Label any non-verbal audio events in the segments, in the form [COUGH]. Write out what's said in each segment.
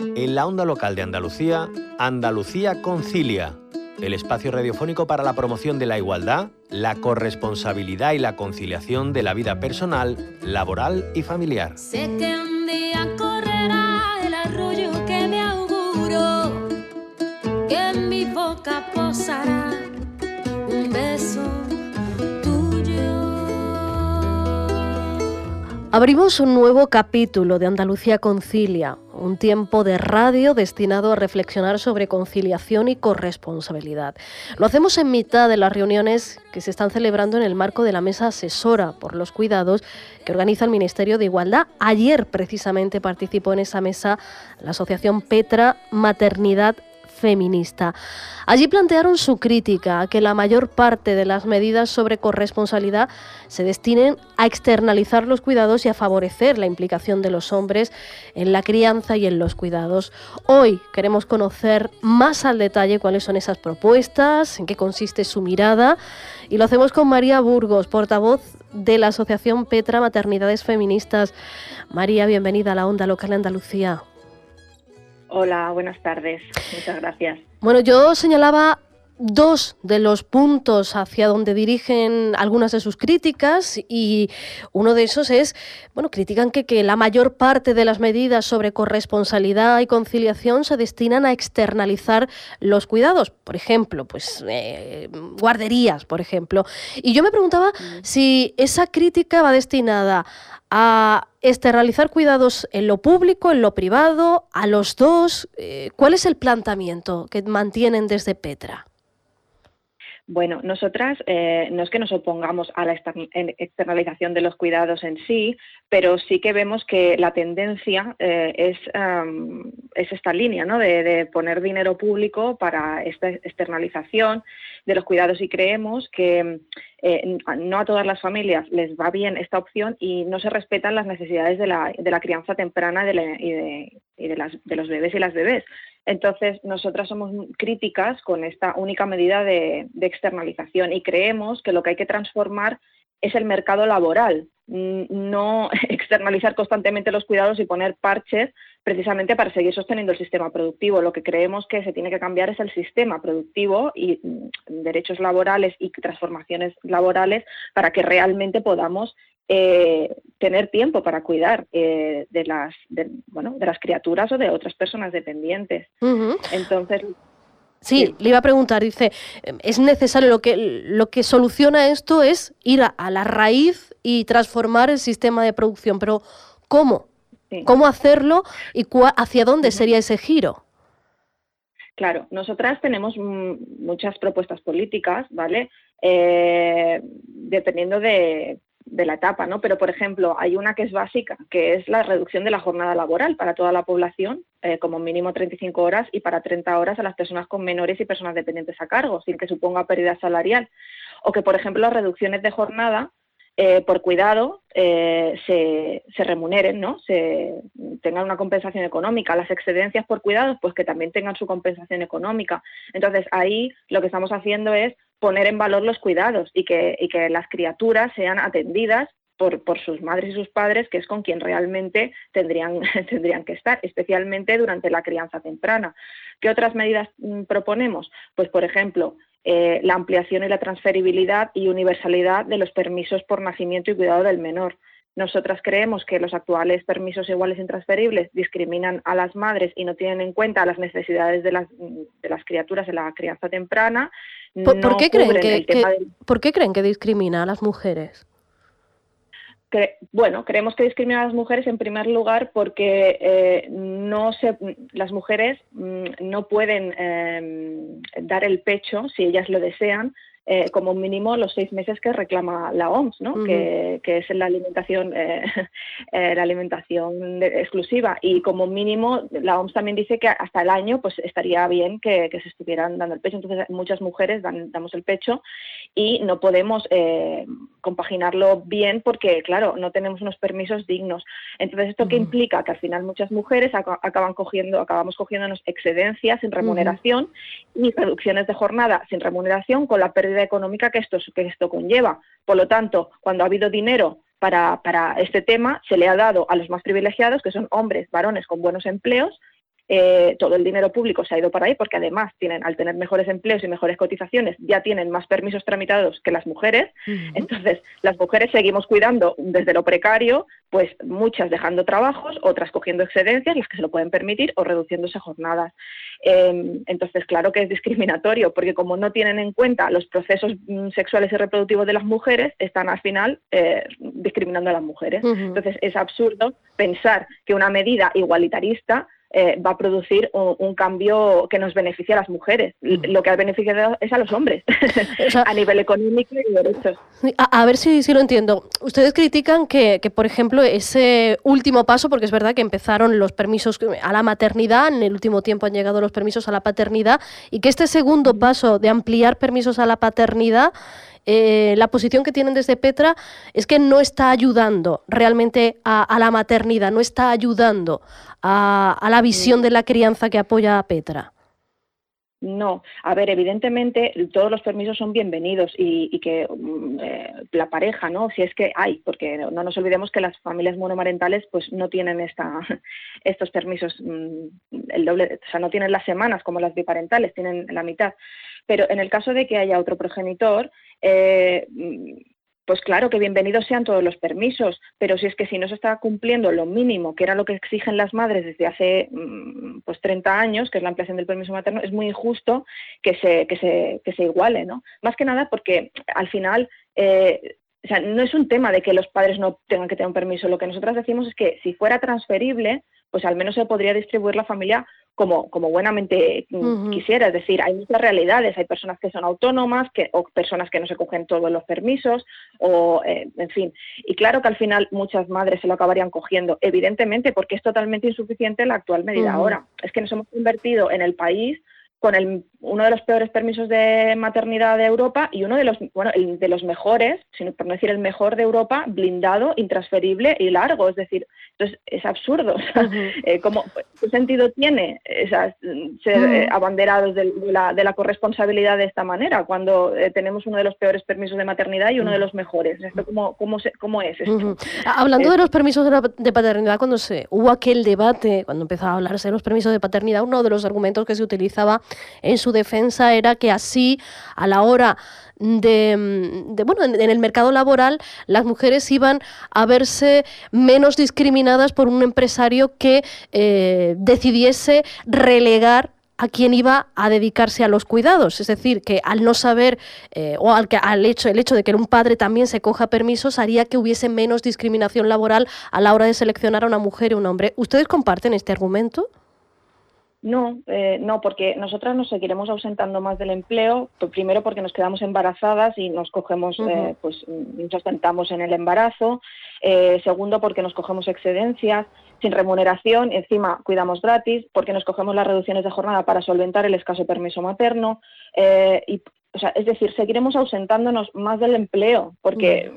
En la onda local de Andalucía, Andalucía Concilia, el espacio radiofónico para la promoción de la igualdad, la corresponsabilidad y la conciliación de la vida personal, laboral y familiar. Sé que un día correrá el arroyo que me auguro, que en mi boca posará Abrimos un nuevo capítulo de Andalucía Concilia, un tiempo de radio destinado a reflexionar sobre conciliación y corresponsabilidad. Lo hacemos en mitad de las reuniones que se están celebrando en el marco de la mesa asesora por los cuidados que organiza el Ministerio de Igualdad. Ayer precisamente participó en esa mesa la Asociación Petra Maternidad feminista. Allí plantearon su crítica a que la mayor parte de las medidas sobre corresponsabilidad se destinen a externalizar los cuidados y a favorecer la implicación de los hombres en la crianza y en los cuidados. Hoy queremos conocer más al detalle cuáles son esas propuestas, en qué consiste su mirada y lo hacemos con María Burgos, portavoz de la Asociación Petra Maternidades Feministas. María, bienvenida a la Onda Local Andalucía. Hola, buenas tardes. Muchas gracias. Bueno, yo señalaba dos de los puntos hacia donde dirigen algunas de sus críticas y uno de esos es, bueno, critican que, que, la mayor parte de las medidas sobre corresponsabilidad y conciliación se destinan a externalizar los cuidados, por ejemplo, pues eh, guarderías, por ejemplo. Y yo me preguntaba mm. si esa crítica va destinada a externalizar cuidados en lo público, en lo privado, a los dos. Eh, ¿Cuál es el planteamiento que mantienen desde Petra? Bueno, nosotras eh, no es que nos opongamos a la externalización de los cuidados en sí, pero sí que vemos que la tendencia eh, es, es, esta línea ¿no? de, poner dinero público para esta externalización de los cuidados y creemos que eh, no a todas las familias les va bien esta opción y no se respetan las necesidades de la, de la crianza temprana y, de, y de, las, de los bebés y las bebés. Entonces, nosotras somos críticas con esta única medida de, externalización y creemos que lo que hay que transformar es el mercado laboral, no [LAUGHS] externalizar constantemente los cuidados y poner parches precisamente para seguir sosteniendo el sistema productivo. Lo que creemos que se tiene que cambiar es el sistema productivo y mm, derechos laborales y transformaciones laborales para que realmente podamos eh, tener tiempo para cuidar eh, de las bueno de las criaturas o de otras personas dependientes. Entonces Sí, le iba a preguntar, dice, es necesario, lo que, lo que soluciona esto es ir a, la raíz y transformar el sistema de producción, pero ¿cómo? ¿Cómo hacerlo y hacia dónde sería ese giro? Claro, nosotras tenemos muchas propuestas políticas, ¿vale? Eh, dependiendo de, de la etapa, ¿no? Pero, por ejemplo, hay una que es básica, que es la reducción de la jornada laboral para toda la población, eh, como mínimo 35 horas, y para 30 horas a las personas con menores y personas dependientes a cargo, sin que suponga pérdida salarial. O que, por ejemplo, las reducciones de jornada eh, por cuidado eh, se, remuneren, ¿no? Se tengan una compensación económica. Las excedencias por cuidados, pues que también tengan su compensación económica. Entonces, ahí lo que estamos haciendo es poner en valor los cuidados y que, y que las criaturas sean atendidas por, por, sus madres y sus padres, que es con quien realmente tendrían, [LAUGHS] tendrían que estar, especialmente durante la crianza temprana. ¿Qué otras medidas mm, proponemos? Pues, por ejemplo, eh, la ampliación y la transferibilidad y universalidad de los permisos por nacimiento y cuidado del menor. Nosotras creemos que los actuales permisos iguales e intransferibles discriminan a las madres y no tienen en cuenta las necesidades de las, de las criaturas en la crianza temprana. ¿Por, qué creen que, ¿Por qué creen que discrimina a las mujeres? Bueno, creemos que discrimina a las mujeres en primer lugar porque eh, no se, las mujeres mm, no pueden em, dar el pecho si ellas lo desean eh, como mínimo los seis meses que reclama la OMS, ¿no? que, es la alimentación, [LAUGHS] eh, eh, la alimentación exclusiva. Y como mínimo la OMS también dice que hasta el año pues estaría bien que, se estuvieran dando el pecho. Entonces muchas mujeres dan, damos el pecho y no podemos compaginarlo bien porque, claro, no tenemos unos permisos dignos. Entonces, ¿esto qué implica? Que al final muchas mujeres acaban cogiendo, acabamos cogiéndonos excedencias sin remuneración y reducciones de jornada sin remuneración con la pérdida económica que esto, que esto conlleva. Por lo tanto, cuando ha habido dinero para, para este tema, se le ha dado a los más privilegiados, que son hombres, varones con buenos empleos, eh, todo el dinero público se ha ido para ahí porque además tienen, al tener mejores empleos y mejores cotizaciones, ya tienen más permisos tramitados que las mujeres. Entonces, las mujeres seguimos cuidando desde lo precario, pues muchas dejando trabajos, otras cogiendo excedencias, las que se lo pueden permitir, o reduciéndose jornadas. Em, entonces, claro que es discriminatorio, porque como no tienen en cuenta los procesos mm, sexuales y reproductivos de las mujeres, están al final eh, discriminando a las mujeres. Entonces, es absurdo pensar que una medida igualitarista eh, va a producir un, cambio que nos beneficie a las mujeres. Lo que ha beneficiado es a los hombres, [LAUGHS] a nivel económico y derechos. A, ver si, si, lo entiendo. Ustedes critican que, que, por ejemplo, ese último paso, porque es verdad que empezaron los permisos a la maternidad, en el último tiempo han llegado los permisos a la paternidad, y que este segundo paso de ampliar permisos a la paternidad eh, la posición que tienen desde Petra es que no está ayudando realmente a, la maternidad, no está ayudando a, la visión de la crianza que apoya a Petra. No, a ver, evidentemente todos los permisos son bienvenidos y, que mm, eh, la pareja, ¿no? Si es que hay, porque no nos olvidemos que las familias monomarentales pues no tienen esta, [LAUGHS] estos permisos, mm, el doble, o sea, no tienen las semanas como las biparentales, tienen la mitad. Pero en el caso de que haya otro progenitor, eh, pues claro que bienvenidos sean todos los permisos, pero si es que si no se está cumpliendo lo mínimo, que era lo que exigen las madres desde hace mm, pues 30 años, que es la ampliación del permiso materno, es muy injusto que se, que se, que se iguale, ¿no? Más que nada porque al final eh, o sea, no es un tema de que los padres no tengan que tener un permiso. Lo que nosotras decimos es que si fuera transferible, pues al menos se podría distribuir la familia como, como buenamente quisiera. Es decir, hay muchas realidades. Hay personas que son autónomas que, o personas que no se cogen todos los permisos, o eh, en fin. Y claro que al final muchas madres se lo acabarían cogiendo, evidentemente, porque es totalmente insuficiente la actual medida ahora. Es que nos hemos convertido en el país con el, uno de los peores permisos de maternidad de Europa y uno de los, bueno, de los mejores, sino por no decir el mejor de Europa, blindado, intransferible y largo. Es decir, entonces es absurdo. [LAUGHS] Eh, ¿Qué sentido tiene esas, ser eh, abanderados de, la, de, la, corresponsabilidad de esta manera cuando eh, tenemos uno de los peores permisos de maternidad y uno de los mejores? ¿Esto cómo, cómo, cómo es esto? Hablando de los permisos de, de, paternidad, cuando se hubo aquel debate, cuando empezaba a hablarse de los permisos de paternidad, uno de los argumentos que se utilizaba en su defensa era que así, a la hora de, bueno, en, el mercado laboral las mujeres iban a verse menos discriminadas por un empresario que eh, decidiese relegar a quien iba a dedicarse a los cuidados. Es decir, que al no saber eh, o al, que, al hecho, el hecho de que un padre también se coja permisos haría que hubiese menos discriminación laboral a la hora de seleccionar a una mujer y un hombre. ¿Ustedes comparten este argumento? No, eh, no, porque nosotras nos seguiremos ausentando más del empleo, primero porque nos quedamos embarazadas y nos cogemos, eh, pues nos ostentamos en el embarazo, eh, segundo porque nos cogemos excedencias sin remuneración, encima cuidamos gratis, porque nos cogemos las reducciones de jornada para solventar el escaso permiso materno, y, o sea, es decir, seguiremos ausentándonos más del empleo, porque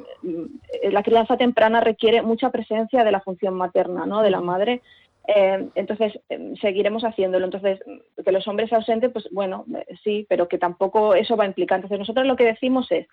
la crianza temprana requiere mucha presencia de la función materna, ¿no? De la madre eh, entonces, eh, seguiremos haciéndolo. Entonces, que los hombres se ausenten, pues bueno, eh, sí, pero que tampoco eso va a implicar. Entonces, nosotros lo que decimos es,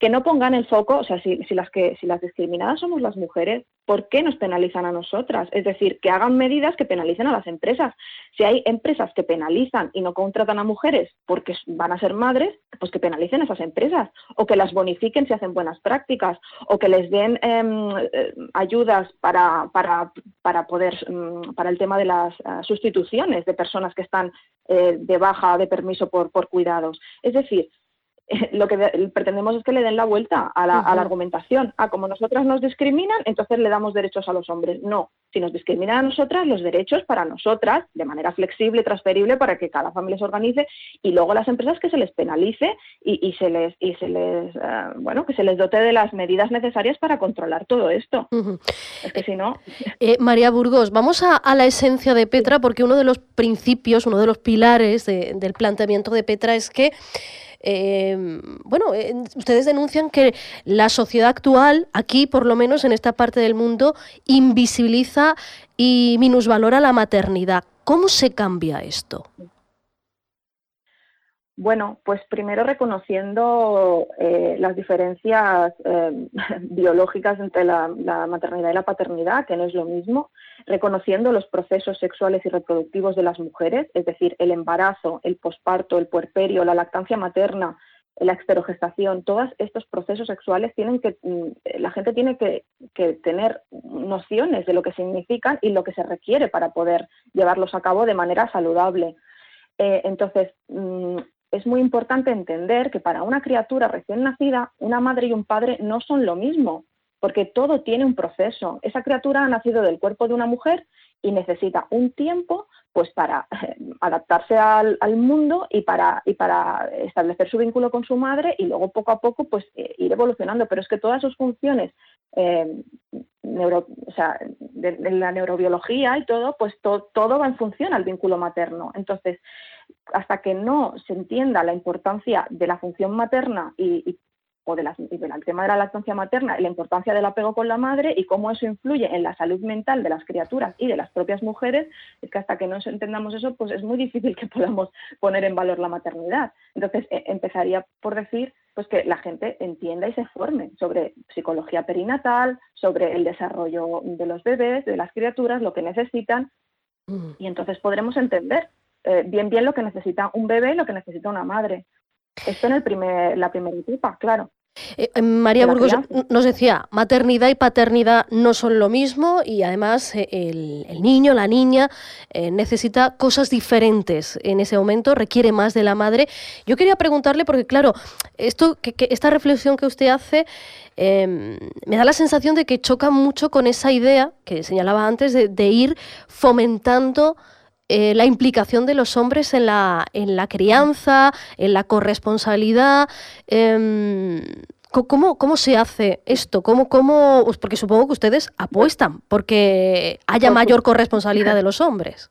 que no pongan el foco, o sea, si, las que si las discriminadas somos las mujeres, ¿por qué nos penalizan a nosotras? Es decir, que hagan medidas que penalicen a las empresas. Si hay empresas que penalizan y no contratan a mujeres porque van a ser madres, pues que penalicen a esas empresas o que las bonifiquen si hacen buenas prácticas o que les den em, eh, ayudas para, para, para poder mm, para el tema de las eh, sustituciones de personas que están eh, de baja de permiso por, por cuidados. Es decir, [LAUGHS] lo que pretendemos es que le den la vuelta a la, argumentación. Ah, como nosotras nos discriminan, entonces le damos derechos a los hombres. No, si nos discriminan a nosotras, los derechos para nosotras, de manera flexible, transferible, para que cada familia se organice, y luego las empresas que se les penalice y, se les, y se les eh, bueno, que se les dote de las medidas necesarias para controlar todo esto. Es que si no. Eh, María Burgos, vamos a, la esencia de Petra, porque uno de los principios, uno de los pilares del planteamiento de Petra es que Em, bueno, eh, ustedes denuncian que la sociedad actual, aquí por lo menos en esta parte del mundo, invisibiliza y minusvalora la maternidad. ¿Cómo se cambia esto? Bueno, pues primero reconociendo eh, las diferencias eh, [LAUGHS] biológicas entre la, maternidad y la paternidad, que no es lo mismo, reconociendo los procesos sexuales y reproductivos de las mujeres, es decir, el embarazo, el posparto, el puerperio, la lactancia materna, la exterogestación, todos estos procesos sexuales tienen que, mm, la gente tiene que, tener nociones de lo que significan y lo que se requiere para poder llevarlos a cabo de manera saludable. Eh, entonces, mm, es muy importante entender que para una criatura recién nacida, una madre y un padre no son lo mismo, porque todo tiene un proceso. Esa criatura ha nacido del cuerpo de una mujer y necesita un tiempo pues para eh, adaptarse al, mundo y para, establecer su vínculo con su madre y luego poco a poco pues eh, ir evolucionando. Pero es que todas sus funciones eh, de, la neurobiología y todo, pues todo va en función al vínculo materno. Entonces, hasta que no se entienda la importancia de la función materna y, o del tema de la lactancia materna y la importancia del apego con la madre y cómo eso influye en la salud mental de las criaturas y de las propias mujeres, es que hasta que no entendamos eso, pues es muy difícil que podamos poner en valor la maternidad. Entonces, e, empezaría por decir pues que la gente entienda y se forme sobre psicología perinatal, sobre el desarrollo de los bebés, de las criaturas, lo que necesitan, mm. y entonces podremos entender eh, bien bien lo que necesita un bebé y lo que necesita una madre. Esto en el primer, la primera etapa, claro. Eh, eh, María Burgos nos decía, maternidad y paternidad no son lo mismo y además el, niño, la niña, necesita cosas diferentes en ese momento, requiere más de la madre. Yo quería preguntarle, porque claro, esto, que, esta reflexión que usted hace em, me da la sensación de que choca mucho con esa idea que señalaba antes de ir fomentando eh, la implicación de los hombres en la, en la crianza, en la corresponsabilidad. Em, ¿Cómo, ¿Cómo, se hace esto? ¿Cómo, cómo, pues porque supongo que ustedes apuestan porque haya mayor corresponsabilidad de los hombres.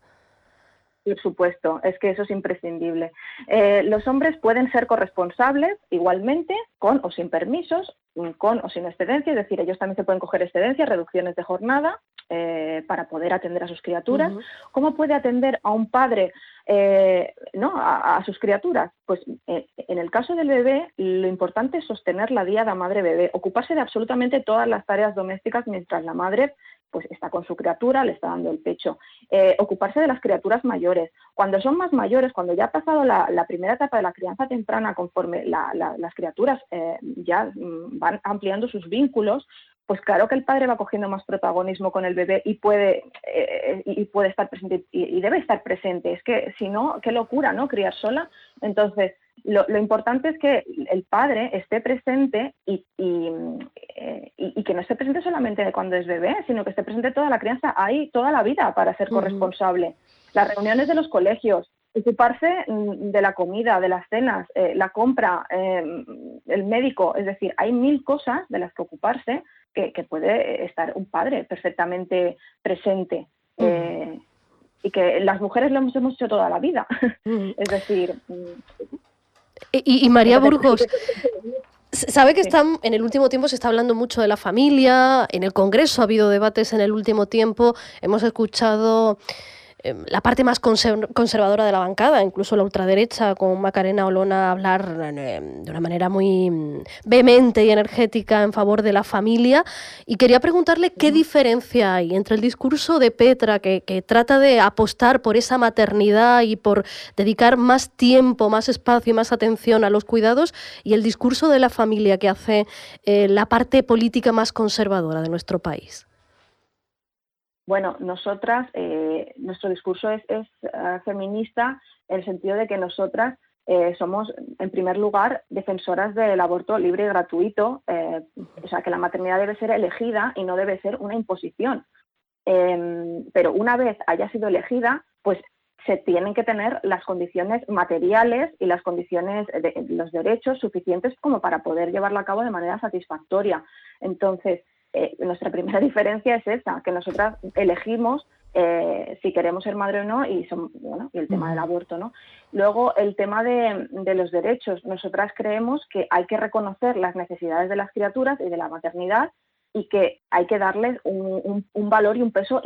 Por supuesto, es que eso es imprescindible. Eh, los hombres pueden ser corresponsables igualmente, con o sin permisos, con o sin excedencia, es decir, ellos también se pueden coger excedencias, reducciones de jornada, eh, para poder atender a sus criaturas. ¿Cómo puede atender a un padre eh, ¿no? A, sus criaturas? Pues eh, en el caso del bebé, lo importante es sostener la diada madre-bebé, ocuparse de absolutamente todas las tareas domésticas mientras la madre pues está con su criatura, le está dando el pecho. ocuparse de las criaturas mayores. Cuando son más mayores, cuando ya ha pasado la, primera etapa de la crianza temprana, conforme las criaturas ya mm, van ampliando sus vínculos, pues claro que el padre va cogiendo más protagonismo con el bebé y puede, eh, y puede estar presente y, debe estar presente. Es que si no, qué locura, ¿no? Criar sola. Entonces, lo, importante es que el padre esté presente y, eh, y, que no esté presente solamente cuando es bebé, sino que esté presente toda la crianza ahí, toda la vida para ser corresponsable. Las reuniones de los colegios, ocuparse mm, de la comida, de las cenas, eh, la compra, el médico, es decir, hay mil cosas de las que ocuparse que, puede estar un padre perfectamente presente. Eh, y que las mujeres lo hemos, hecho toda la vida. [LAUGHS] es decir. Mm, y, María Burgos. [LAUGHS] Sabe que están, en el último tiempo se está hablando mucho de la familia, en el Congreso ha habido debates en el último tiempo, hemos escuchado la parte más conservadora de la bancada, incluso la ultraderecha, con Macarena Olona hablar em, de una manera muy mm, vehemente y energética en favor de la familia. Y quería preguntarle qué diferencia hay entre el discurso de Petra, que, trata de apostar por esa maternidad y por dedicar más tiempo, más espacio y más atención a los cuidados, y el discurso de la familia que hace eh, la parte política más conservadora de nuestro país. Bueno, nosotras, eh, nuestro discurso es, eh, feminista en el sentido de que nosotras eh, somos, en primer lugar, defensoras del aborto libre y gratuito, o sea, que la maternidad debe ser elegida y no debe ser una imposición. Em, pero una vez haya sido elegida, pues se tienen que tener las condiciones materiales y las condiciones de los derechos suficientes como para poder llevarla a cabo de manera satisfactoria. Entonces, eh, nuestra primera [LAUGHS] diferencia es esa, que nosotras elegimos eh, si queremos ser madre o no y, son, bueno, y el tema del aborto. ¿no? Luego, el tema de, los derechos. Nosotras creemos que hay que reconocer las necesidades de las criaturas y de la maternidad y que hay que darles un, valor y un peso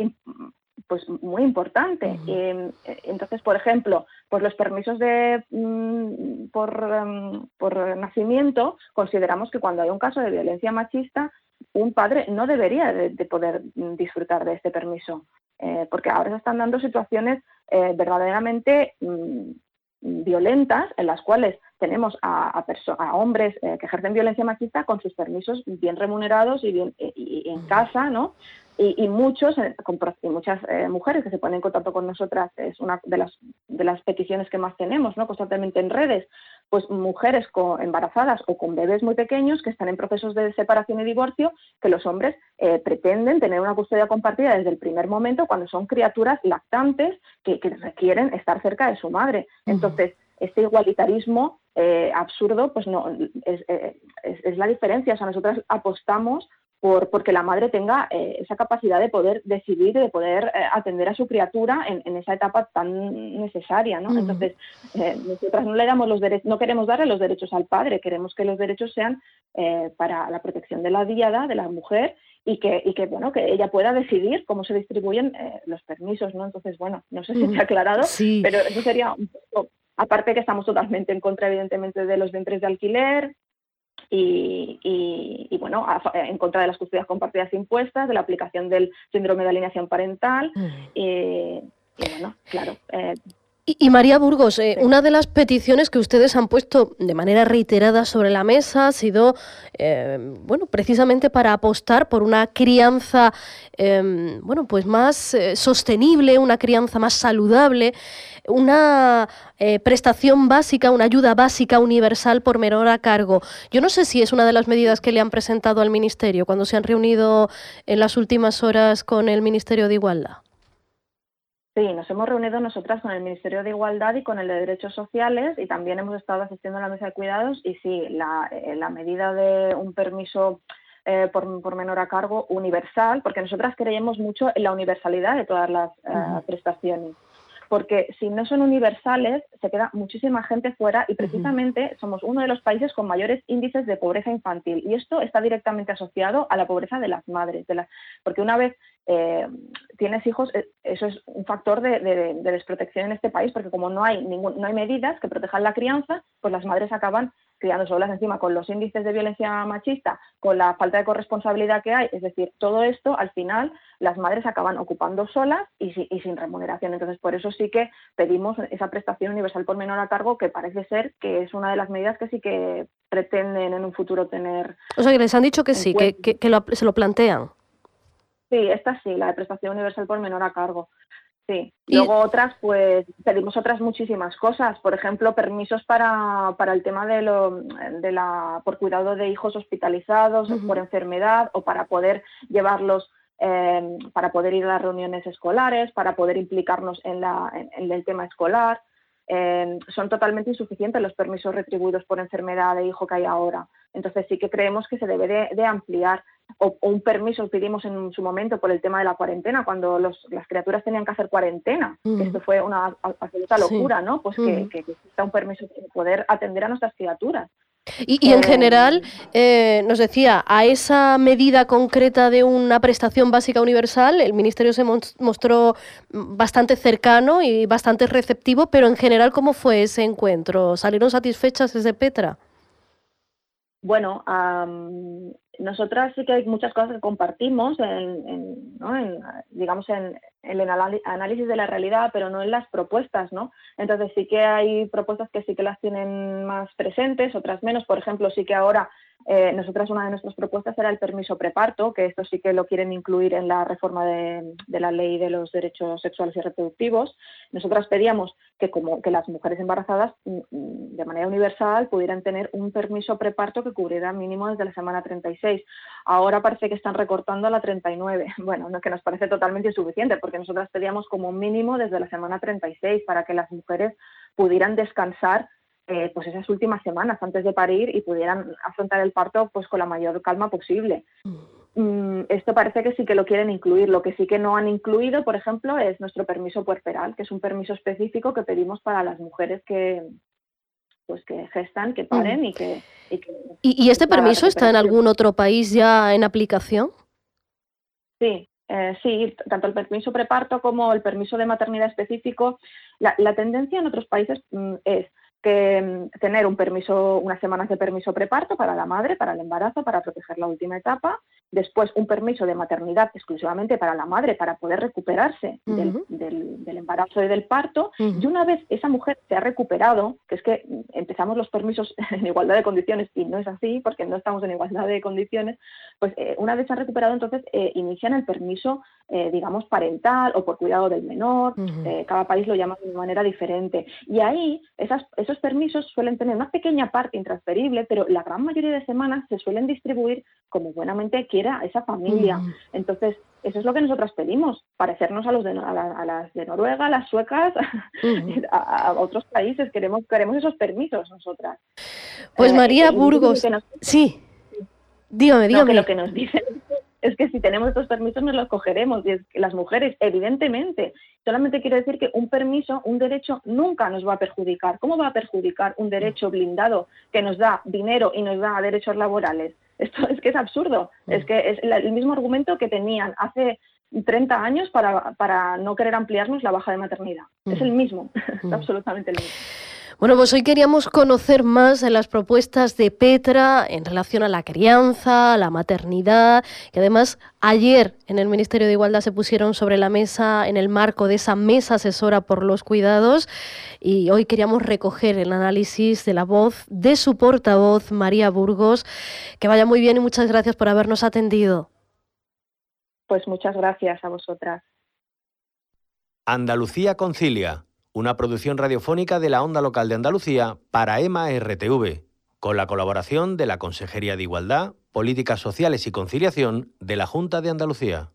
pues muy importante. Em, entonces, por ejemplo, pues los permisos de mm, por, em, por nacimiento consideramos que cuando hay un caso de violencia machista, un padre no debería de, poder disfrutar de este permiso, eh, porque ahora se están dando situaciones eh, verdaderamente mm, violentas en las cuales tenemos a, a, hombres eh, que ejercen violencia machista con sus permisos bien remunerados y, bien, y en casa, ¿no? Y, muchos eh, y muchas eh, mujeres que se ponen en contacto con nosotras es una de las de las peticiones que más tenemos no constantemente en redes pues mujeres embarazadas o con bebés muy pequeños que están en procesos de separación y divorcio que los hombres eh, pretenden tener una custodia compartida desde el primer momento cuando son criaturas lactantes que, requieren estar cerca de su madre. Entonces este igualitarismo absurdo pues no es, es, la diferencia. O sea nosotras apostamos por, porque la madre tenga eh, esa capacidad de poder decidir, de poder eh, atender a su criatura en, esa etapa tan necesaria, ¿no? Entonces, eh, nosotras no le damos los derechos, no queremos darle los derechos al padre, queremos que los derechos sean para la protección de la diada, de la mujer, y que, y que bueno, que ella pueda decidir cómo se distribuyen los permisos, ¿no? Entonces, bueno, no sé si se ha aclarado, pero eso sería un poco, aparte que estamos totalmente en contra, evidentemente, de los vientres de alquiler, y, bueno, en contra de las custodias compartidas impuestas, de la aplicación del síndrome de alineación parental. Mm. y bueno, claro. Eh, y, María Burgos, eh, una de las peticiones que ustedes han puesto de manera reiterada sobre la mesa ha sido, eh, bueno, precisamente para apostar por una crianza, em, bueno, pues más sostenible, una crianza más saludable una eh, prestación básica, una ayuda básica universal por menor a cargo. Yo no sé si es una de las medidas que le han presentado al Ministerio cuando se han reunido en las últimas horas con el Ministerio de Igualdad. Sí, nos hemos reunido nosotras con el Ministerio de Igualdad y con el de Derechos Sociales y también hemos estado asistiendo a la mesa de cuidados y sí, la, eh, medida de un permiso eh, por, menor a cargo universal, porque nosotras creemos mucho en la universalidad de todas las prestaciones porque si no son universales se queda muchísima gente fuera y precisamente somos uno de los países con mayores índices de pobreza infantil y esto está directamente asociado a la pobreza de las madres, de porque una vez eh, tienes hijos, eh, eso es un factor de, desprotección en este país, porque como no hay, ningún, no hay medidas que protejan la crianza, pues las madres acaban criando solas encima con los índices de violencia machista, con la falta de corresponsabilidad que hay, es decir, todo esto al final las madres acaban ocupando solas y, sin remuneración. Entonces, por eso sí que pedimos esa prestación universal por menor a cargo, que parece ser que es una de las medidas que sí que pretenden en un futuro tener. O sea, que les han dicho que sí, que, se lo plantean. Sí, esta sí, la de prestación universal por menor a cargo. Sí, luego otras, pues pedimos otras muchísimas cosas, por ejemplo, permisos para, para el tema de, lo, de la, por cuidado de hijos hospitalizados por enfermedad o para poder llevarlos, eh, para poder ir a las reuniones escolares, para poder implicarnos en, la, en el tema escolar. Eh, son totalmente insuficientes los permisos retribuidos por enfermedad de hijo que hay ahora. Entonces sí que creemos que se debe de, ampliar o, un permiso pedimos en su momento por el tema de la cuarentena, cuando las criaturas tenían que hacer cuarentena, que esto fue una absoluta locura, ¿no? Pues que, que, exista un permiso para poder atender a nuestras criaturas. Y, en general, eh, nos decía, a esa medida concreta de una prestación básica universal, el Ministerio se mostró bastante cercano y bastante receptivo, pero en general, ¿cómo fue ese encuentro? ¿Salieron satisfechas desde Petra? Bueno, nosotras sí que hay muchas cosas que compartimos, en, digamos, en, el análisis de la realidad, pero no en las propuestas, ¿no? Entonces sí que hay propuestas que sí que las tienen más presentes, otras menos. Por ejemplo, sí que ahora eh, nosotras una de nuestras propuestas era el permiso preparto, que esto sí que lo quieren incluir en la reforma de, la ley de los derechos sexuales y reproductivos. Nosotras pedíamos que como que las mujeres embarazadas mm, mm, de manera universal pudieran tener un permiso preparto que cubriera mínimo desde la semana 36. Ahora parece que están recortando a la 39. [LAUGHS] Bueno, no que nos parece totalmente insuficiente porque nosotras pedíamos como mínimo desde la semana 36 para que las mujeres pudieran descansar eh, pues esas últimas semanas antes de parir y pudieran afrontar el parto pues con la mayor calma posible. Mm, esto parece que sí que lo quieren incluir. Lo que sí que no han incluido, por ejemplo, es nuestro permiso puerperal, que es un permiso específico que pedimos para las mujeres que pues que gestan, que paren y que... ¿Y, este permiso está en algún otro país ya en aplicación? Sí, Eh, sí, tanto el permiso preparto como el permiso de maternidad específico. La, la tendencia en otros países mm, es que mm, tener un permiso, unas semanas de permiso preparto para la madre, para el embarazo, para proteger la última etapa, después un permiso de maternidad exclusivamente para la madre, para poder recuperarse del, embarazo y del parto, y una vez esa mujer se ha recuperado, que es que empezamos los permisos [LAUGHS] en igualdad de condiciones y no es así, porque no estamos en igualdad de condiciones, pues eh, una vez se ha recuperado, entonces eh, inician el permiso, eh, digamos, parental o por cuidado del menor, cada país lo llama de manera diferente, y ahí esas, esos permisos suelen tener una pequeña parte intransferible, pero la gran mayoría de semanas se suelen distribuir como buenamente quiera esa familia. Mm. Entonces, eso es lo que nosotras pedimos, parecernos a los de, a, las de Noruega, a las suecas, mm. [LAUGHS] a, otros países. Queremos, queremos esos permisos nosotras. Pues eh, María Burgos, sí, dígame, dígame. lo que nos dicen [LAUGHS] es que si tenemos estos permisos nos los cogeremos. Y es que las mujeres, evidentemente, solamente quiero decir que un permiso, un derecho, nunca nos va a perjudicar. ¿Cómo va a perjudicar un derecho blindado que nos da dinero y nos da derechos laborales? Esto es que es absurdo. Es que es el mismo argumento que tenían hace 30 años para, para no querer ampliarnos la baja de maternidad. Es el mismo, [LAUGHS] es absolutamente el mismo. Bueno, pues hoy queríamos conocer más de las propuestas de Petra en relación a la crianza, a la maternidad, que además ayer en el Ministerio de Igualdad se pusieron sobre la mesa en el marco de esa mesa asesora por los cuidados y hoy queríamos recoger el análisis de la voz de su portavoz, María Burgos. Que vaya muy bien y muchas gracias por habernos atendido. Pues muchas gracias a vosotras. Andalucía Concilia una producción radiofónica de la Onda Local de Andalucía para EMA RTV, con la colaboración de la Consejería de Igualdad, Políticas Sociales y Conciliación de la Junta de Andalucía.